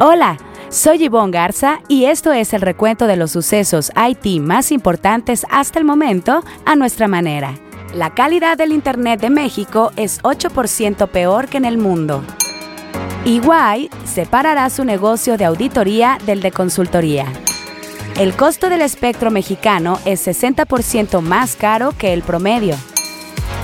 Hola, soy Yvonne Garza y esto es el recuento de los sucesos IT más importantes hasta el momento a nuestra manera. La calidad del Internet de México es 8% peor que en el mundo. EY separará su negocio de auditoría del de consultoría. El costo del espectro mexicano es 60% más caro que el promedio.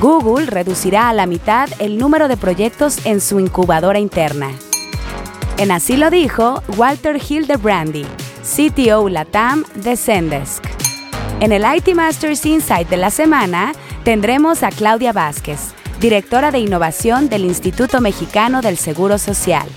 Google reducirá a la mitad el número de proyectos en su incubadora interna. En así lo dijo Walter Hildebrandy, CTO Latam de Zendesk. En el IT Masters Insight de la semana tendremos a Claudia Vázquez, directora de innovación del Instituto Mexicano del Seguro Social.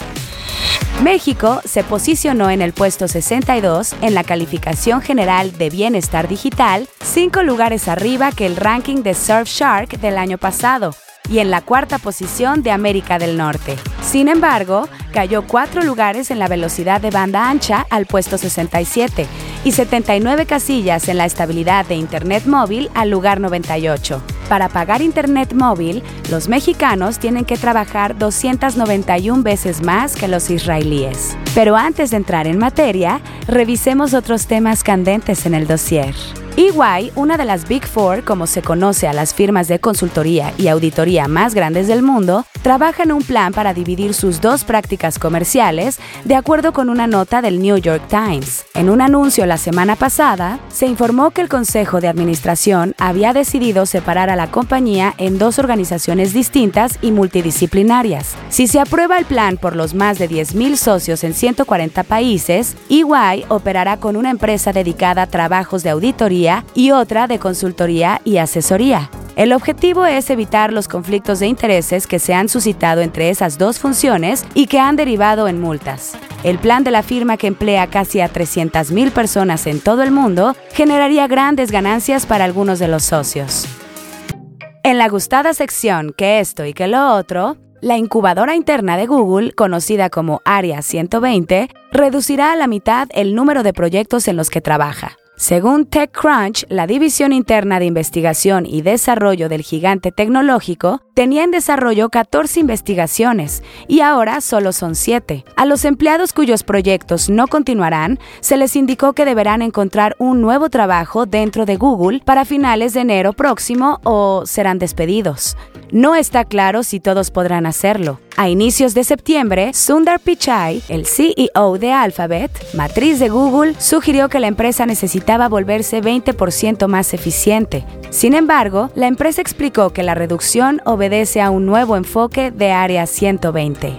México se posicionó en el puesto 62 en la calificación general de bienestar digital, cinco lugares arriba que el ranking de Surfshark del año pasado, y en la cuarta posición de América del Norte. Sin embargo, cayó cuatro lugares en la velocidad de banda ancha al puesto 67 y 79 casillas en la estabilidad de Internet móvil al lugar 98. Para pagar Internet móvil, los mexicanos tienen que trabajar 291 veces más que los israelíes. Pero antes de entrar en materia, revisemos otros temas candentes en el dossier. EY, una de las Big Four, como se conoce a las firmas de consultoría y auditoría más grandes del mundo, trabaja en un plan para dividir sus dos prácticas comerciales de acuerdo con una nota del New York Times. En un anuncio la semana pasada, se informó que el Consejo de Administración había decidido separar a la compañía en dos organizaciones distintas y multidisciplinarias. Si se aprueba el plan por los más de 10.000 socios en 140 países, EY operará con una empresa dedicada a trabajos de auditoría y otra de consultoría y asesoría. El objetivo es evitar los conflictos de intereses que se han suscitado entre esas dos funciones y que han derivado en multas. El plan de la firma que emplea casi a 300.000 personas en todo el mundo generaría grandes ganancias para algunos de los socios. En la gustada sección que esto y que lo otro, la incubadora interna de Google, conocida como Área 120, reducirá a la mitad el número de proyectos en los que trabaja. Según TechCrunch, la división interna de investigación y desarrollo del gigante tecnológico tenía en desarrollo 14 investigaciones y ahora solo son 7. A los empleados cuyos proyectos no continuarán, se les indicó que deberán encontrar un nuevo trabajo dentro de Google para finales de enero próximo o serán despedidos. No está claro si todos podrán hacerlo. A inicios de septiembre, Sundar Pichai, el CEO de Alphabet, matriz de Google, sugirió que la empresa necesitaba volverse 20% más eficiente. Sin embargo, la empresa explicó que la reducción obedece a un nuevo enfoque de Área 120.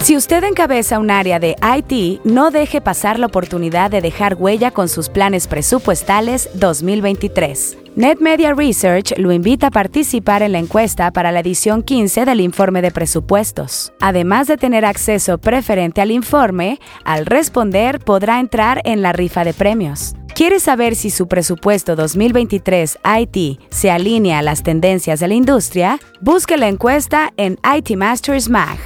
Si usted encabeza un área de IT, no deje pasar la oportunidad de dejar huella con sus planes presupuestales 2023. NetMedia Research lo invita a participar en la encuesta para la edición 15 del informe de presupuestos. Además de tener acceso preferente al informe, al responder podrá entrar en la rifa de premios. ¿Quiere saber si su presupuesto 2023 IT se alinea a las tendencias de la industria? Busque la encuesta en IT Masters Mag.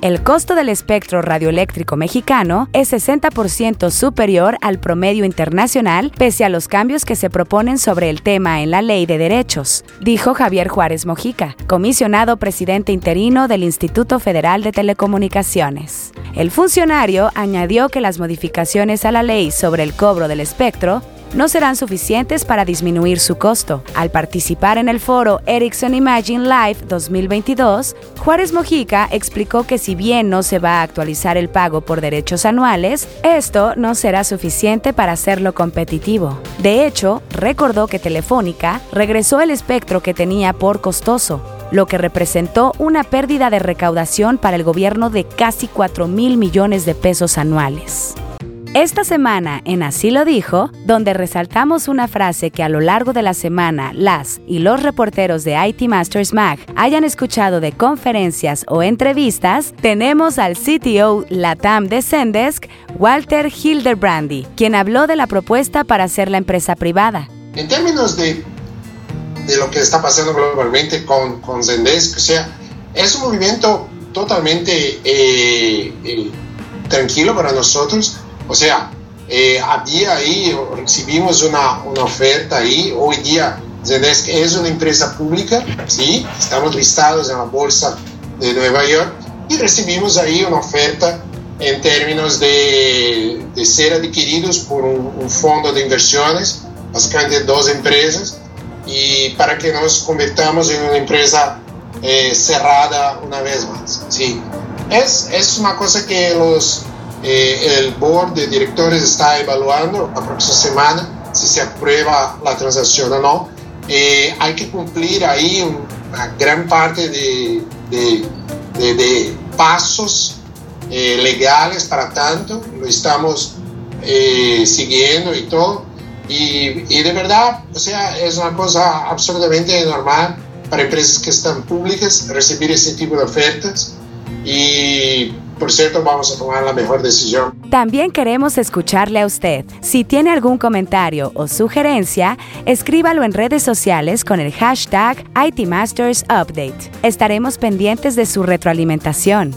El costo del espectro radioeléctrico mexicano es 60% superior al promedio internacional pese a los cambios que se proponen sobre el tema en la ley de derechos, dijo Javier Juárez Mojica, comisionado presidente interino del Instituto Federal de Telecomunicaciones. El funcionario añadió que las modificaciones a la ley sobre el cobro del espectro no serán suficientes para disminuir su costo. Al participar en el foro Ericsson Imagine Live 2022, Juárez Mojica explicó que si bien no se va a actualizar el pago por derechos anuales, esto no será suficiente para hacerlo competitivo. De hecho, recordó que Telefónica regresó el espectro que tenía por costoso, lo que representó una pérdida de recaudación para el gobierno de casi 4 mil millones de pesos anuales. Esta semana en Así lo dijo, donde resaltamos una frase que a lo largo de la semana las y los reporteros de IT Masters Mag hayan escuchado de conferencias o entrevistas, tenemos al CTO Latam de Zendesk, Walter Hildebrandi, quien habló de la propuesta para hacer la empresa privada. En términos de, de lo que está pasando globalmente con, con Zendesk, o sea, es un movimiento totalmente eh, eh, tranquilo para nosotros o sea, eh, había ahí, recibimos una, una, oferta ahí, hoy día Zendesk es una empresa pública, ¿sí? estamos listados en la bolsa de Nueva York y recibimos ahí una oferta en términos de, de ser adquiridos por un, fondo de inversiones, básicamente dos empresas, y para que nos convirtamos en una empresa eh, cerrada una vez más. Sí. Es, es una cosa que los, eh, el board de directores está evaluando la próxima semana, si se aprueba la transacción o no. Eh, hay que cumplir ahí una gran parte de, de, de, de pasos eh, legales para tanto, lo estamos eh, siguiendo y todo. Y, y, de verdad, o sea, es una cosa absolutamente normal para empresas que están públicas recibir ese tipo de ofertas. Y por cierto, vamos a tomar la mejor decisión. También queremos escucharle a usted. Si tiene algún comentario o sugerencia, escríbalo en redes sociales con el hashtag ITMastersUpdate. Estaremos pendientes de su retroalimentación.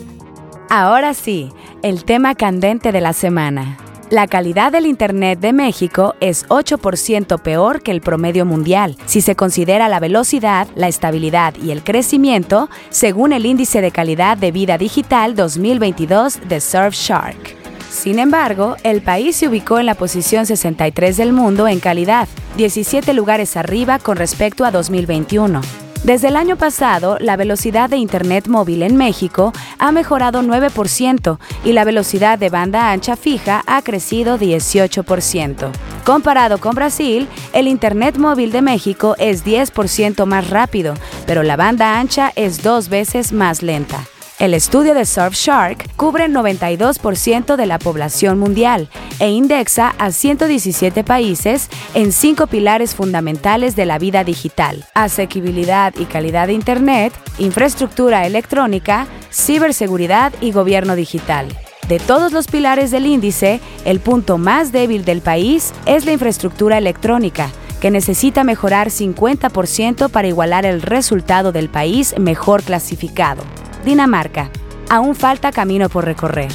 Ahora sí, el tema candente de la semana. La calidad del Internet de México es 8% peor que el promedio mundial, si se considera la velocidad, la estabilidad y el crecimiento, según el Índice de Calidad de Vida Digital 2022 de Surfshark. Sin embargo, el país se ubicó en la posición 63 del mundo en calidad, 17 lugares arriba con respecto a 2021. Desde el año pasado, la velocidad de Internet móvil en México ha mejorado 9% y la velocidad de banda ancha fija ha crecido 18%. Comparado con Brasil, el Internet móvil de México es 10% más rápido, pero la banda ancha es dos veces más lenta. El estudio de Surfshark cubre el 92% de la población mundial e indexa a 117 países en cinco pilares fundamentales de la vida digital, asequibilidad y calidad de Internet, infraestructura electrónica, ciberseguridad y gobierno digital. De todos los pilares del índice, el punto más débil del país es la infraestructura electrónica, que necesita mejorar 50% para igualar el resultado del país mejor clasificado. Dinamarca. Aún falta camino por recorrer.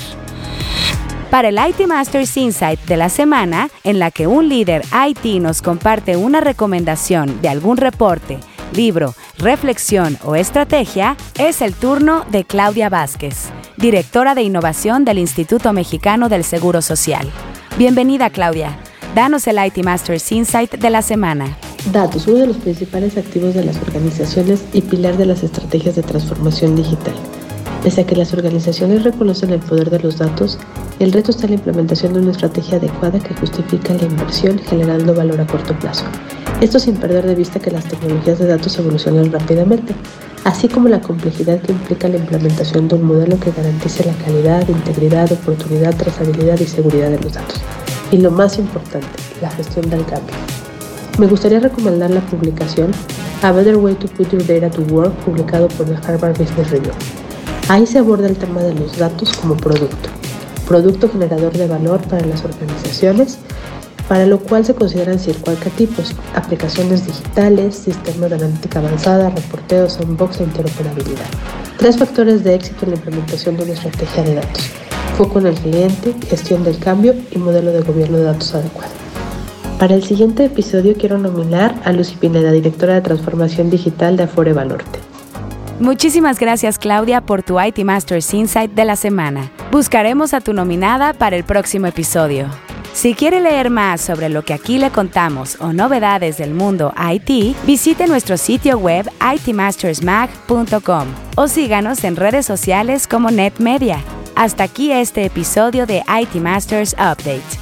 Para el IT Masters Insight de la semana, en la que un líder IT nos comparte una recomendación de algún reporte, libro, reflexión o estrategia, es el turno de Claudia Vázquez, directora de innovación del Instituto Mexicano del Seguro Social. Bienvenida, Claudia. Danos el IT Masters Insight de la semana. Datos, uno de los principales activos de las organizaciones y pilar de las estrategias de transformación digital. Pese a que las organizaciones reconocen el poder de los datos, el reto está en la implementación de una estrategia adecuada que justifica la inversión generando valor a corto plazo. Esto sin perder de vista que las tecnologías de datos evolucionan rápidamente, así como la complejidad que implica la implementación de un modelo que garantice la calidad, integridad, oportunidad, trazabilidad y seguridad de los datos. Y lo más importante, la gestión del cambio. Me gustaría recomendar la publicación A Better Way to Put Your Data to Work, publicado por el Harvard Business Review. Ahí se aborda el tema de los datos como producto, producto generador de valor para las organizaciones, para lo cual se consideran cinco arquetipos, aplicaciones digitales, sistemas de analítica avanzada, reporteo, sandbox e interoperabilidad. Tres factores de éxito en la implementación de una estrategia de datos. Foco en el cliente, gestión del cambio y modelo de gobierno de datos adecuado. Para el siguiente episodio quiero nominar a Lucy Pineda, directora de transformación digital de Afore Banorte. Muchísimas gracias Claudia por tu IT Masters Insight de la semana. Buscaremos a tu nominada para el próximo episodio. Si quiere leer más sobre lo que aquí le contamos o novedades del mundo IT, visite nuestro sitio web itmastersmag.com o síganos en redes sociales como NetMedia. Hasta aquí este episodio de IT Masters Update